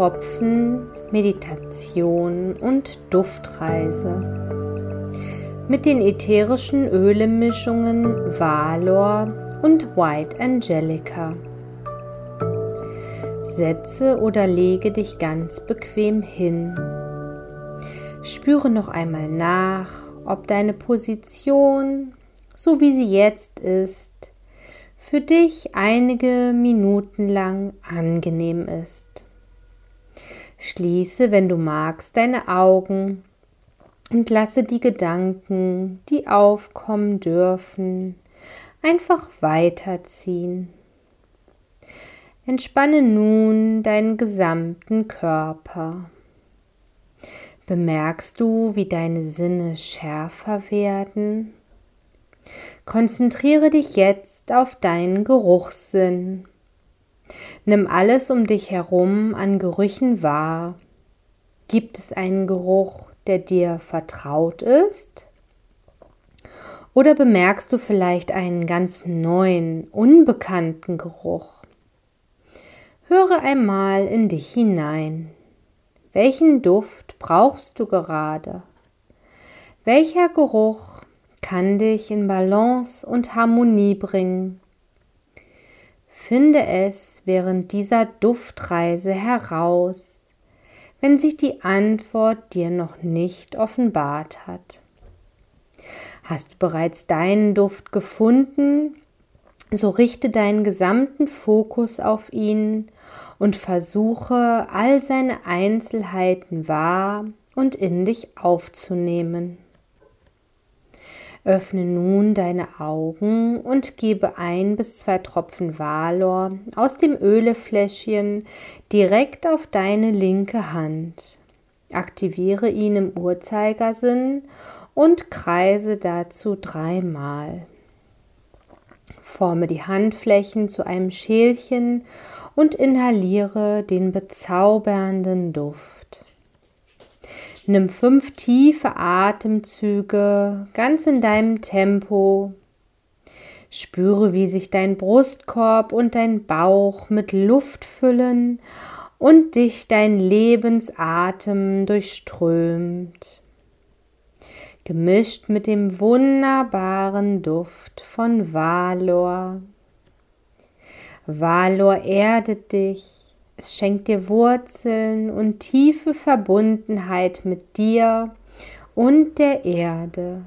Regentropfen, Meditation und Duftreise mit den ätherischen Ölemischungen Valor und White Angelica. Setze oder lege dich ganz bequem hin. Spüre noch einmal nach, ob deine Position, so wie sie jetzt ist, für dich einige Minuten lang angenehm ist. Schließe, wenn du magst, deine Augen und lasse die Gedanken, die aufkommen dürfen, einfach weiterziehen. Entspanne nun deinen gesamten Körper. Bemerkst du, wie deine Sinne schärfer werden? Konzentriere dich jetzt auf deinen Geruchssinn. Nimm alles um dich herum an Gerüchen wahr. Gibt es einen Geruch, der dir vertraut ist? Oder bemerkst du vielleicht einen ganz neuen, unbekannten Geruch? Höre einmal in dich hinein. Welchen Duft brauchst du gerade? Welcher Geruch kann dich in Balance und Harmonie bringen. Finde es während dieser Duftreise heraus, wenn sich die Antwort dir noch nicht offenbart hat. Hast du bereits deinen Duft gefunden, so richte deinen gesamten Fokus auf ihn und versuche all seine Einzelheiten wahr und in dich aufzunehmen. Öffne nun deine Augen und gebe ein bis zwei Tropfen Valor aus dem Ölefläschchen direkt auf deine linke Hand. Aktiviere ihn im Uhrzeigersinn und kreise dazu dreimal. Forme die Handflächen zu einem Schälchen und inhaliere den bezaubernden Duft. Nimm fünf tiefe Atemzüge ganz in deinem Tempo. Spüre, wie sich dein Brustkorb und dein Bauch mit Luft füllen und dich dein Lebensatem durchströmt. Gemischt mit dem wunderbaren Duft von Valor. Valor erdet dich es schenkt dir Wurzeln und tiefe Verbundenheit mit dir und der Erde,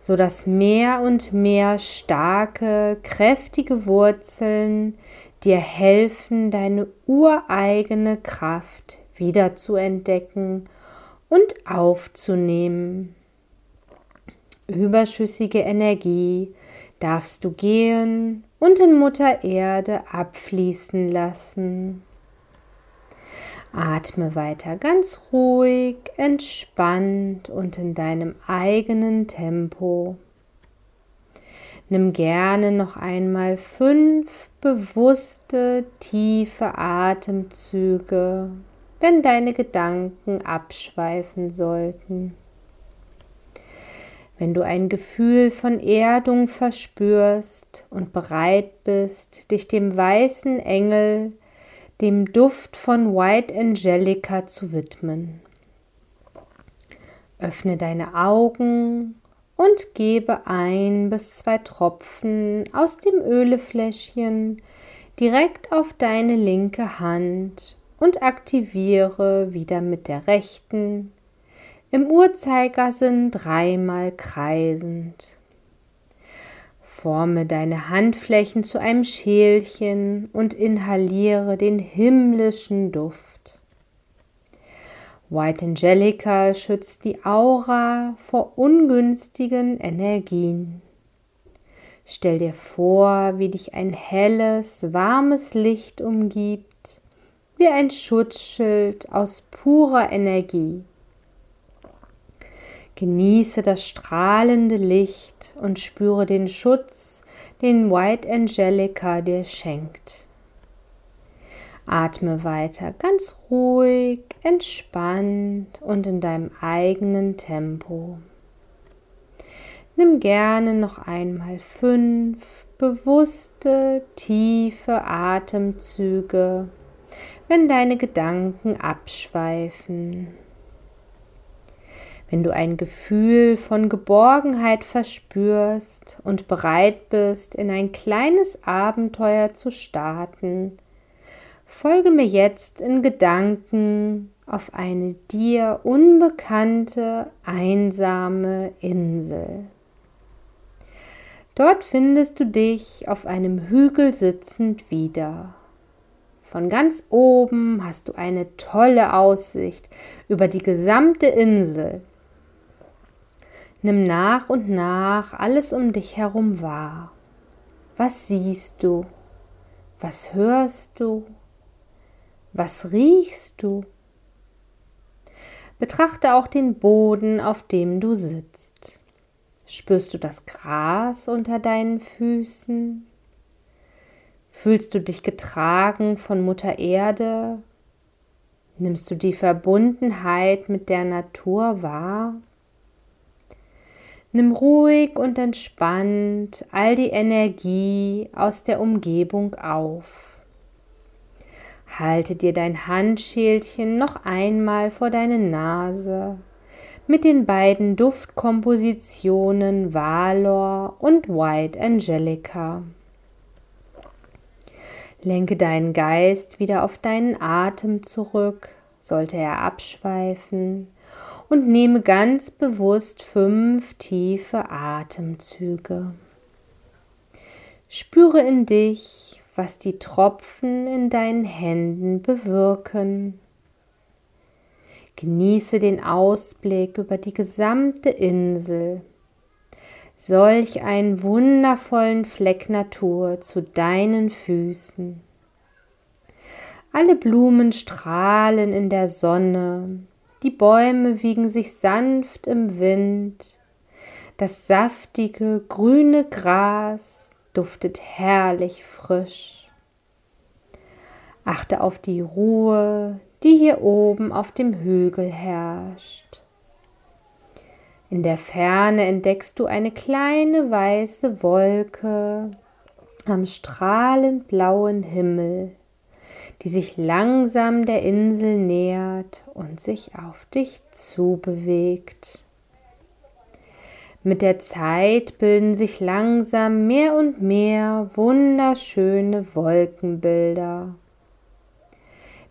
so dass mehr und mehr starke, kräftige Wurzeln dir helfen, deine ureigene Kraft wieder zu entdecken und aufzunehmen. Überschüssige Energie darfst du gehen und in Mutter Erde abfließen lassen. Atme weiter ganz ruhig, entspannt und in deinem eigenen Tempo. Nimm gerne noch einmal fünf bewusste, tiefe Atemzüge, wenn deine Gedanken abschweifen sollten. Wenn du ein Gefühl von Erdung verspürst und bereit bist, dich dem weißen Engel dem Duft von White Angelica zu widmen. Öffne deine Augen und gebe ein bis zwei Tropfen aus dem Ölefläschchen direkt auf deine linke Hand und aktiviere wieder mit der rechten im Uhrzeigersinn dreimal kreisend. Forme deine Handflächen zu einem Schälchen und inhaliere den himmlischen Duft. White Angelica schützt die Aura vor ungünstigen Energien. Stell dir vor, wie dich ein helles, warmes Licht umgibt, wie ein Schutzschild aus purer Energie. Genieße das strahlende Licht und spüre den Schutz, den White Angelica dir schenkt. Atme weiter ganz ruhig, entspannt und in deinem eigenen Tempo. Nimm gerne noch einmal fünf bewusste, tiefe Atemzüge wenn deine Gedanken abschweifen. Wenn du ein Gefühl von Geborgenheit verspürst und bereit bist, in ein kleines Abenteuer zu starten, folge mir jetzt in Gedanken auf eine dir unbekannte, einsame Insel. Dort findest du dich auf einem Hügel sitzend wieder. Von ganz oben hast du eine tolle Aussicht über die gesamte Insel. Nimm nach und nach alles um dich herum wahr. Was siehst du? Was hörst du? Was riechst du? Betrachte auch den Boden, auf dem du sitzt. Spürst du das Gras unter deinen Füßen? Fühlst du dich getragen von Mutter Erde? Nimmst du die Verbundenheit mit der Natur wahr? Nimm ruhig und entspannt all die Energie aus der Umgebung auf. Halte dir dein Handschälchen noch einmal vor deine Nase mit den beiden Duftkompositionen Valor und White Angelica. Lenke deinen Geist wieder auf deinen Atem zurück, sollte er abschweifen, und nehme ganz bewusst fünf tiefe Atemzüge. Spüre in dich, was die Tropfen in deinen Händen bewirken. Genieße den Ausblick über die gesamte Insel. Solch einen wundervollen Fleck Natur zu deinen Füßen. Alle Blumen strahlen in der Sonne, die Bäume wiegen sich sanft im Wind, das saftige grüne Gras duftet herrlich frisch. Achte auf die Ruhe, die hier oben auf dem Hügel herrscht. In der Ferne entdeckst du eine kleine weiße Wolke am strahlend blauen Himmel, die sich langsam der Insel nähert und sich auf dich zubewegt. Mit der Zeit bilden sich langsam mehr und mehr wunderschöne Wolkenbilder.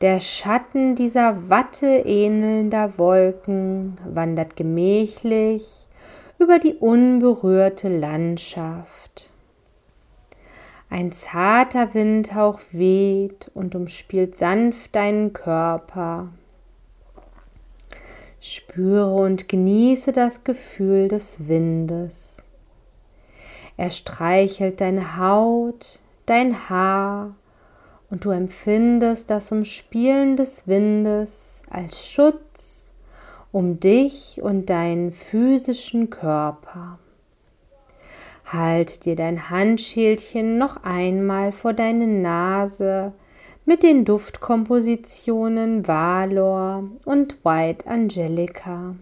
Der Schatten dieser Watte ähnelnder Wolken wandert gemächlich über die unberührte Landschaft. Ein zarter Windhauch weht und umspielt sanft deinen Körper. Spüre und genieße das Gefühl des Windes. Er streichelt deine Haut, dein Haar und du empfindest das Umspielen des Windes als Schutz um dich und deinen physischen Körper. Halt dir dein Handschälchen noch einmal vor deine Nase, mit den Duftkompositionen Valor und White Angelica.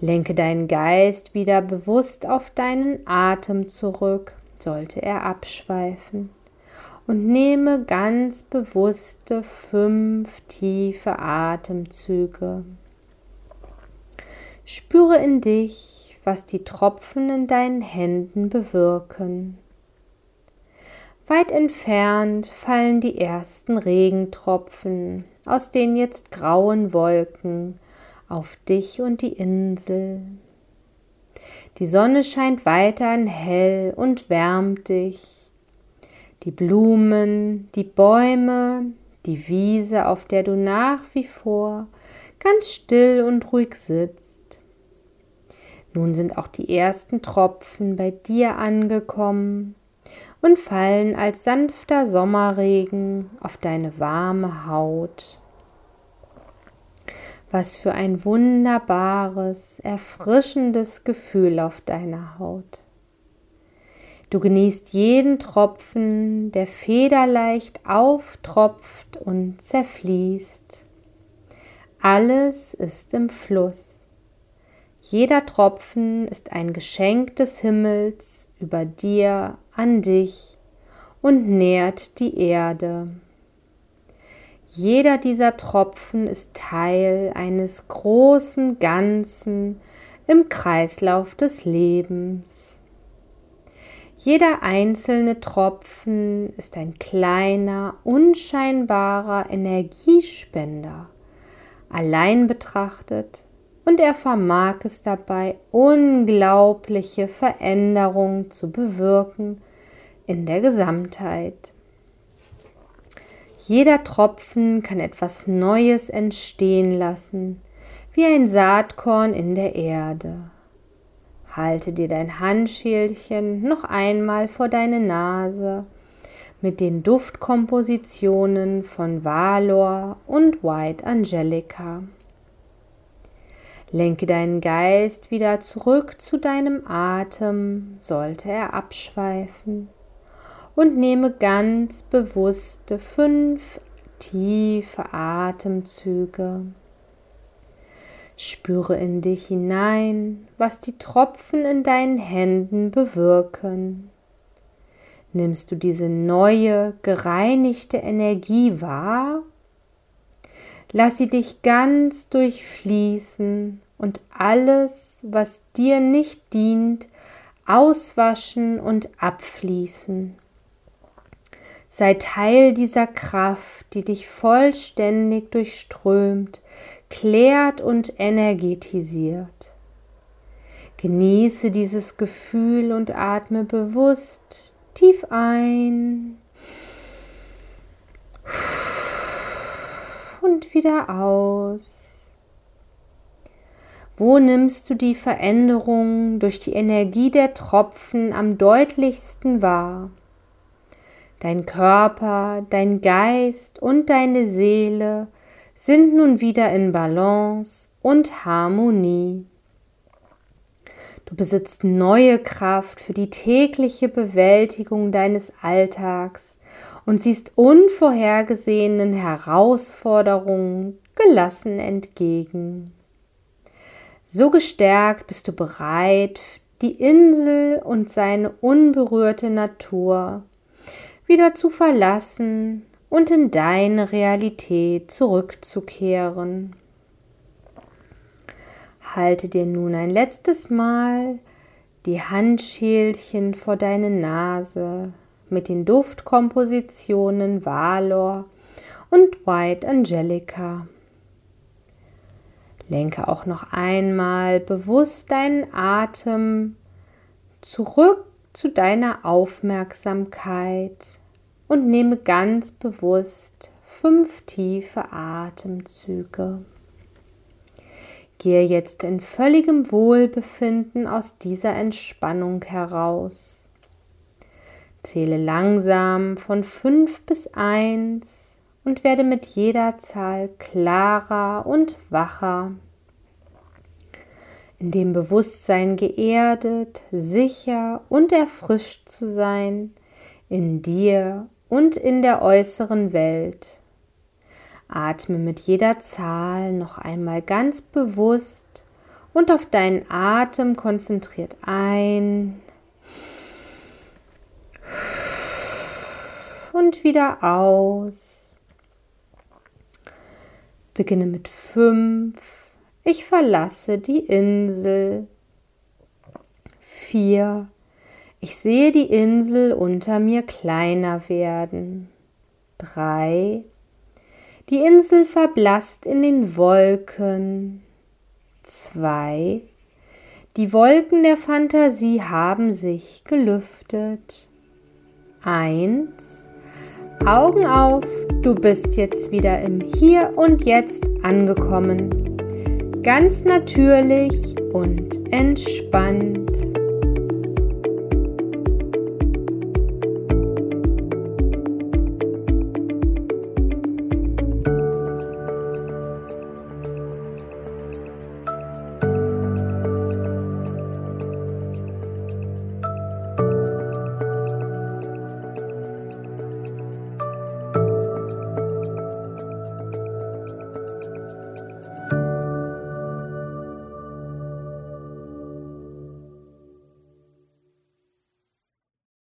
Lenke deinen Geist wieder bewusst auf deinen Atem zurück, sollte er abschweifen, und nehme ganz bewusste fünf tiefe Atemzüge. Spüre in dich, was die Tropfen in deinen Händen bewirken. Weit entfernt fallen die ersten Regentropfen aus den jetzt grauen Wolken auf dich und die Insel. Die Sonne scheint weiterhin hell und wärmt dich. Die Blumen, die Bäume, die Wiese, auf der du nach wie vor ganz still und ruhig sitzt. Nun sind auch die ersten Tropfen bei dir angekommen und fallen als sanfter Sommerregen auf deine warme Haut. Was für ein wunderbares, erfrischendes Gefühl auf deiner Haut. Du genießt jeden Tropfen, der federleicht auftropft und zerfließt. Alles ist im Fluss. Jeder Tropfen ist ein Geschenk des Himmels über dir an dich und nährt die Erde. Jeder dieser Tropfen ist Teil eines großen Ganzen im Kreislauf des Lebens. Jeder einzelne Tropfen ist ein kleiner, unscheinbarer Energiespender, allein betrachtet, und er vermag es dabei, unglaubliche Veränderungen zu bewirken in der Gesamtheit. Jeder Tropfen kann etwas Neues entstehen lassen, wie ein Saatkorn in der Erde. Halte dir dein Handschälchen noch einmal vor deine Nase mit den Duftkompositionen von Valor und White Angelica. Lenke deinen Geist wieder zurück zu deinem Atem, sollte er abschweifen, und nehme ganz bewusste fünf tiefe Atemzüge. Spüre in dich hinein, was die Tropfen in deinen Händen bewirken. Nimmst du diese neue, gereinigte Energie wahr? Lass sie dich ganz durchfließen und alles, was dir nicht dient, auswaschen und abfließen. Sei Teil dieser Kraft, die dich vollständig durchströmt, klärt und energetisiert. Genieße dieses Gefühl und atme bewusst tief ein und wieder aus. Wo nimmst du die Veränderung durch die Energie der Tropfen am deutlichsten wahr? Dein Körper, dein Geist und deine Seele sind nun wieder in Balance und Harmonie. Du besitzt neue Kraft für die tägliche Bewältigung deines Alltags und siehst unvorhergesehenen Herausforderungen gelassen entgegen. So gestärkt bist du bereit, die Insel und seine unberührte Natur wieder zu verlassen und in deine Realität zurückzukehren. Halte dir nun ein letztes Mal die Handschälchen vor deine Nase mit den Duftkompositionen Valor und White Angelica. Lenke auch noch einmal bewusst deinen Atem zurück zu deiner Aufmerksamkeit und nehme ganz bewusst fünf tiefe Atemzüge. Gehe jetzt in völligem Wohlbefinden aus dieser Entspannung heraus. Zähle langsam von fünf bis eins und werde mit jeder Zahl klarer und wacher in dem Bewusstsein geerdet, sicher und erfrischt zu sein, in dir und in der äußeren Welt. Atme mit jeder Zahl noch einmal ganz bewusst und auf deinen Atem konzentriert ein und wieder aus. Beginne mit fünf ich verlasse die Insel. 4. Ich sehe die Insel unter mir kleiner werden. 3. Die Insel verblasst in den Wolken. 2. Die Wolken der Fantasie haben sich gelüftet. 1. Augen auf, du bist jetzt wieder im Hier und Jetzt angekommen ganz natürlich und entspannt.